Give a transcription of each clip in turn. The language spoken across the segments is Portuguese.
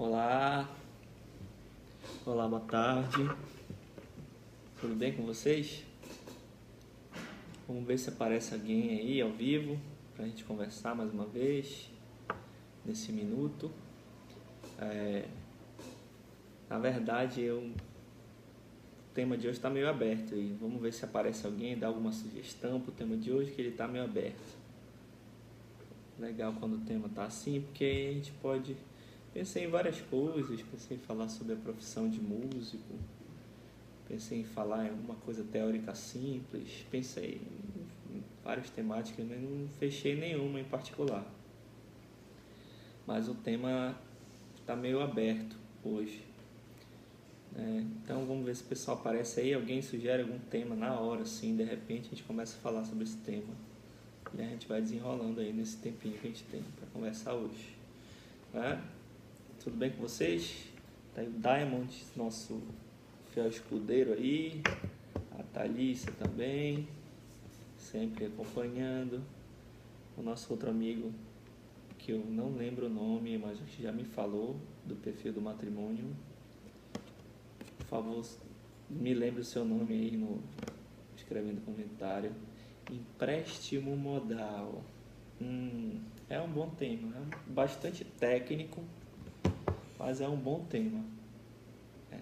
Olá, olá, boa tarde. Tudo bem com vocês? Vamos ver se aparece alguém aí ao vivo para a gente conversar mais uma vez nesse minuto. É, na verdade, eu, o tema de hoje está meio aberto e vamos ver se aparece alguém dá alguma sugestão para o tema de hoje que ele está meio aberto. Legal quando o tema está assim, porque a gente pode Pensei em várias coisas, pensei em falar sobre a profissão de músico, pensei em falar em alguma coisa teórica simples, pensei em várias temáticas, mas não fechei nenhuma em particular. Mas o tema está meio aberto hoje. É, então vamos ver se o pessoal aparece aí, alguém sugere algum tema na hora, assim, de repente a gente começa a falar sobre esse tema. E a gente vai desenrolando aí nesse tempinho que a gente tem para conversar hoje. É? Tudo bem com vocês? Tá aí o Diamond, nosso fiel escudeiro aí. A Thalissa também, sempre acompanhando. O nosso outro amigo, que eu não lembro o nome, mas já me falou do perfil do matrimônio. Por favor, me lembre o seu nome aí no escrevendo comentário. Empréstimo modal. Hum, é um bom tema, é bastante técnico mas é um bom tema. É.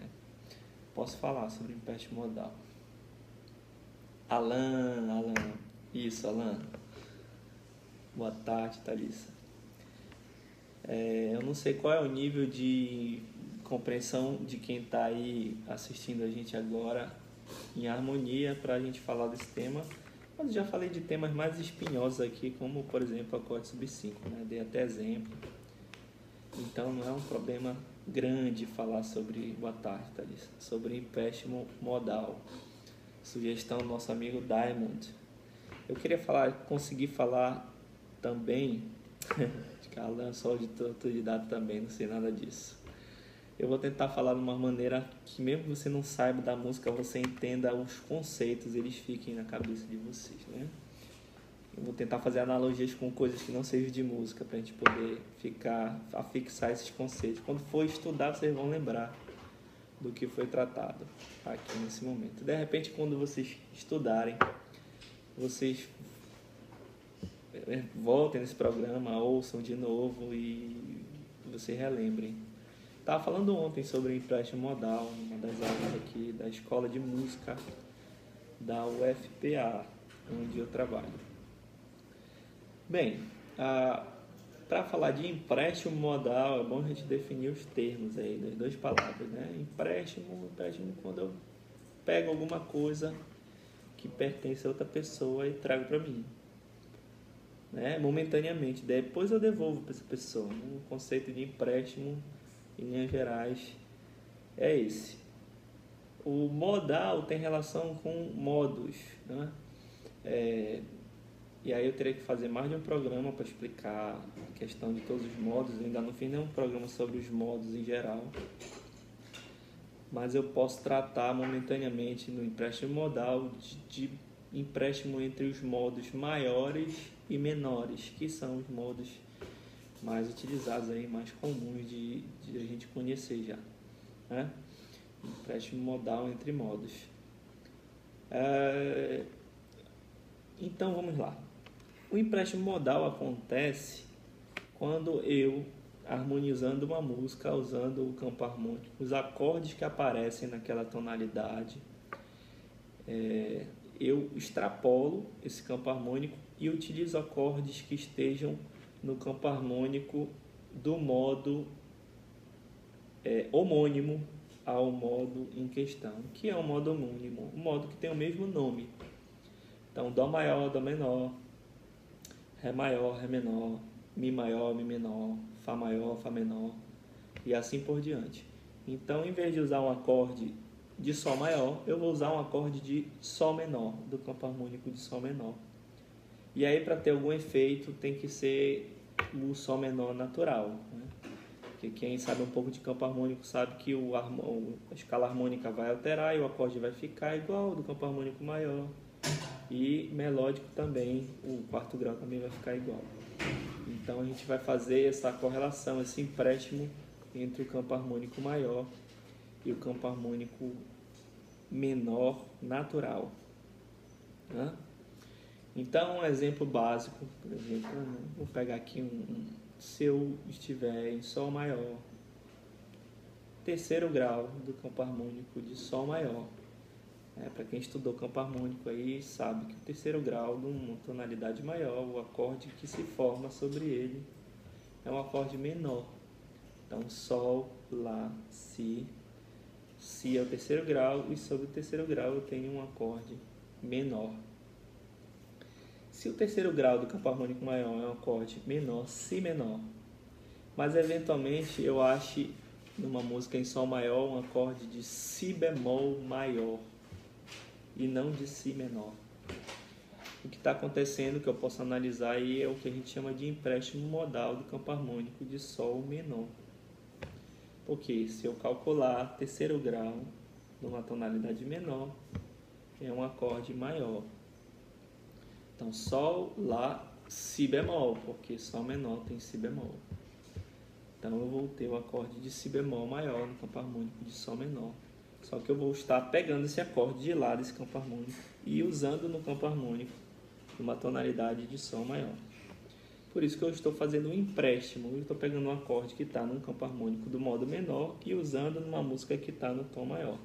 Posso falar sobre empréstimo modal. Alan, Alan. Isso, Alan. Boa tarde, Thalissa. É, eu não sei qual é o nível de compreensão de quem está aí assistindo a gente agora em harmonia para a gente falar desse tema. Mas já falei de temas mais espinhosos aqui, como por exemplo a corte sub 5, né? Dei até exemplo. Então não é um problema grande falar sobre, boa tarde, Thalissa, sobre empréstimo modal. Sugestão do nosso amigo Diamond. Eu queria falar, conseguir falar também, de que Alan só de autodidata também, não sei nada disso. Eu vou tentar falar de uma maneira que mesmo que você não saiba da música, você entenda os conceitos, eles fiquem na cabeça de vocês, né? Vou tentar fazer analogias com coisas que não sejam de música para a gente poder ficar a fixar esses conceitos. Quando for estudar, vocês vão lembrar do que foi tratado aqui nesse momento. De repente, quando vocês estudarem, vocês eh, voltem nesse programa, ouçam de novo e vocês relembrem. Estava falando ontem sobre empréstimo modal, uma das aulas aqui da Escola de Música da UFPA, onde eu trabalho. Bem, ah, para falar de empréstimo modal, é bom a gente definir os termos aí, das duas palavras, né? Empréstimo, empréstimo quando eu pego alguma coisa que pertence a outra pessoa e trago para mim. Né? Momentaneamente, depois eu devolvo para essa pessoa. O conceito de empréstimo, em linhas gerais, é esse. O modal tem relação com modos, né? É, e aí eu teria que fazer mais de um programa para explicar a questão de todos os modos. Eu ainda não fiz nenhum programa sobre os modos em geral. Mas eu posso tratar momentaneamente no empréstimo modal de, de empréstimo entre os modos maiores e menores, que são os modos mais utilizados aí, mais comuns de, de a gente conhecer já. Né? Empréstimo modal entre modos. É... Então vamos lá. O empréstimo modal acontece quando eu, harmonizando uma música, usando o campo harmônico, os acordes que aparecem naquela tonalidade, é, eu extrapolo esse campo harmônico e utilizo acordes que estejam no campo harmônico do modo é, homônimo ao modo em questão, que é o modo homônimo, um modo que tem o mesmo nome. Então, Dó maior, Dó menor, Ré maior, Ré menor, Mi maior, Mi menor, Fá maior, Fá menor e assim por diante. Então, em vez de usar um acorde de Sol maior, eu vou usar um acorde de Sol menor, do campo harmônico de Sol menor. E aí, para ter algum efeito, tem que ser o Sol menor natural. Né? Porque quem sabe um pouco de campo harmônico sabe que o, a escala harmônica vai alterar e o acorde vai ficar igual ao do campo harmônico maior e melódico também, o quarto grau também vai ficar igual. Então a gente vai fazer essa correlação, esse empréstimo entre o campo harmônico maior e o campo harmônico menor natural. Né? Então, um exemplo básico, por exemplo, vou pegar aqui um, se eu estiver em Sol maior, terceiro grau do campo harmônico de Sol maior. É, Para quem estudou campo harmônico aí sabe que o terceiro grau de uma tonalidade maior, o acorde que se forma sobre ele é um acorde menor. Então, Sol, Lá, Si. Si é o terceiro grau e sobre o terceiro grau eu tenho um acorde menor. Se o terceiro grau do campo harmônico maior é um acorde menor, Si menor, mas eventualmente eu ache numa música em Sol maior um acorde de Si bemol maior e não de Si menor. O que está acontecendo, que eu posso analisar aí, é o que a gente chama de empréstimo modal do campo harmônico de Sol menor. Porque se eu calcular terceiro grau numa tonalidade menor, é um acorde maior. Então, Sol, Lá, Si bemol, porque Sol menor tem Si bemol. Então, eu vou ter o acorde de Si bemol maior no campo harmônico de Sol menor. Só que eu vou estar pegando esse acorde de Lá desse campo harmônico e usando no campo harmônico numa tonalidade de Sol maior. Por isso que eu estou fazendo um empréstimo. Eu estou pegando um acorde que está num campo harmônico do modo menor e usando numa música que está no tom maior.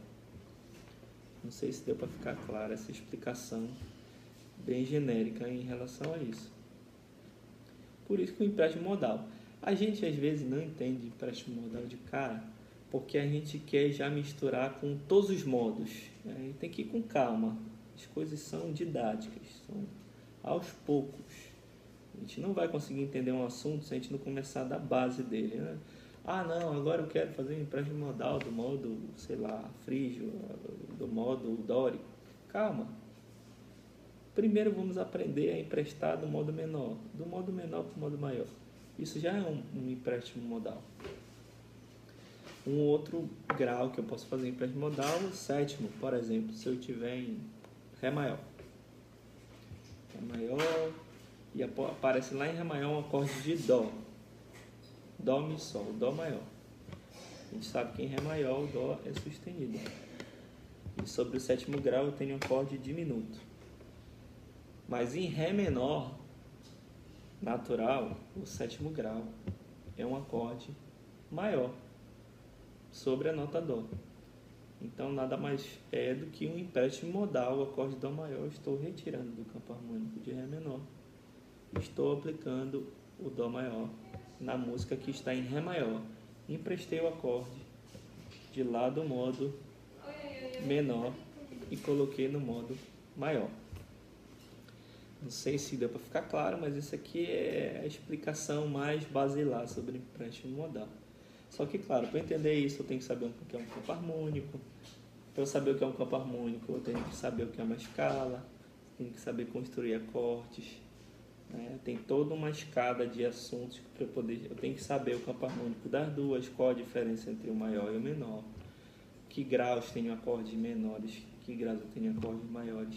Não sei se deu para ficar clara essa explicação bem genérica em relação a isso. Por isso que o empréstimo modal. A gente às vezes não entende empréstimo modal de cara porque a gente quer já misturar com todos os modos. Né? Tem que ir com calma. As coisas são didáticas, são aos poucos. A gente não vai conseguir entender um assunto se a gente não começar da base dele. Né? Ah, não, agora eu quero fazer um empréstimo modal do modo, sei lá, frígio, do modo dórico. Calma. Primeiro vamos aprender a emprestar do modo menor, do modo menor para o modo maior. Isso já é um, um empréstimo modal. Um outro grau que eu posso fazer empréstimo modal, o sétimo, por exemplo, se eu tiver em Ré maior. Ré maior, e aparece lá em Ré maior um acorde de Dó. Dó, Mi, Sol, Dó maior. A gente sabe que em Ré maior o Dó é sustenido. E sobre o sétimo grau eu tenho um acorde diminuto. Mas em Ré menor, natural, o sétimo grau é um acorde maior sobre a nota Dó. Então nada mais é do que um empréstimo modal, o acorde Dó maior, estou retirando do campo harmônico de Ré menor estou aplicando o Dó maior na música que está em Ré maior. Emprestei o acorde de lá do modo menor e coloquei no modo maior. Não sei se deu para ficar claro, mas isso aqui é a explicação mais basilar sobre empréstimo modal. Só que, claro, para entender isso eu tenho que saber o que é um campo harmônico. Para eu saber o que é um campo harmônico, eu tenho que saber o que é uma escala, tenho que saber construir acordes, né? Tem toda uma escada de assuntos para eu poder. Eu tenho que saber o campo harmônico das duas, qual a diferença entre o maior e o menor, que graus tem acordes menores, que graus eu tenho acordes maiores.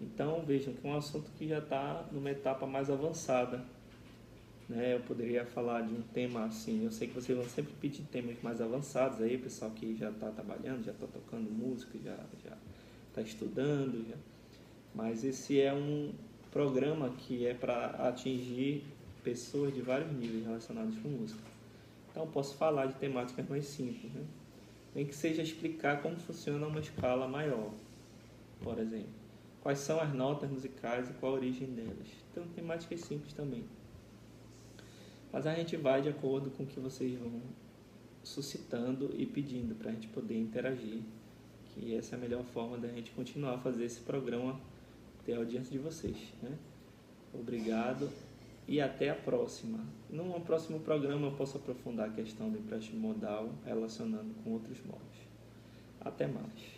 Então vejam que é um assunto que já está numa etapa mais avançada. Né? Eu poderia falar de um tema assim. Eu sei que vocês vão sempre pedir temas mais avançados aí, pessoal que já está trabalhando, já está tocando música, já está estudando. Já. Mas esse é um, programa que é para atingir pessoas de vários níveis relacionados com música. Então posso falar de temáticas mais simples, né? nem que seja explicar como funciona uma escala maior, por exemplo. Quais são as notas musicais e qual a origem delas. Então temáticas simples também. Mas a gente vai de acordo com o que vocês vão suscitando e pedindo para a gente poder interagir. Que essa é a melhor forma da gente continuar a fazer esse programa ter a audiência de vocês. Né? Obrigado e até a próxima. Num próximo programa eu posso aprofundar a questão do empréstimo modal relacionando com outros modos. Até mais.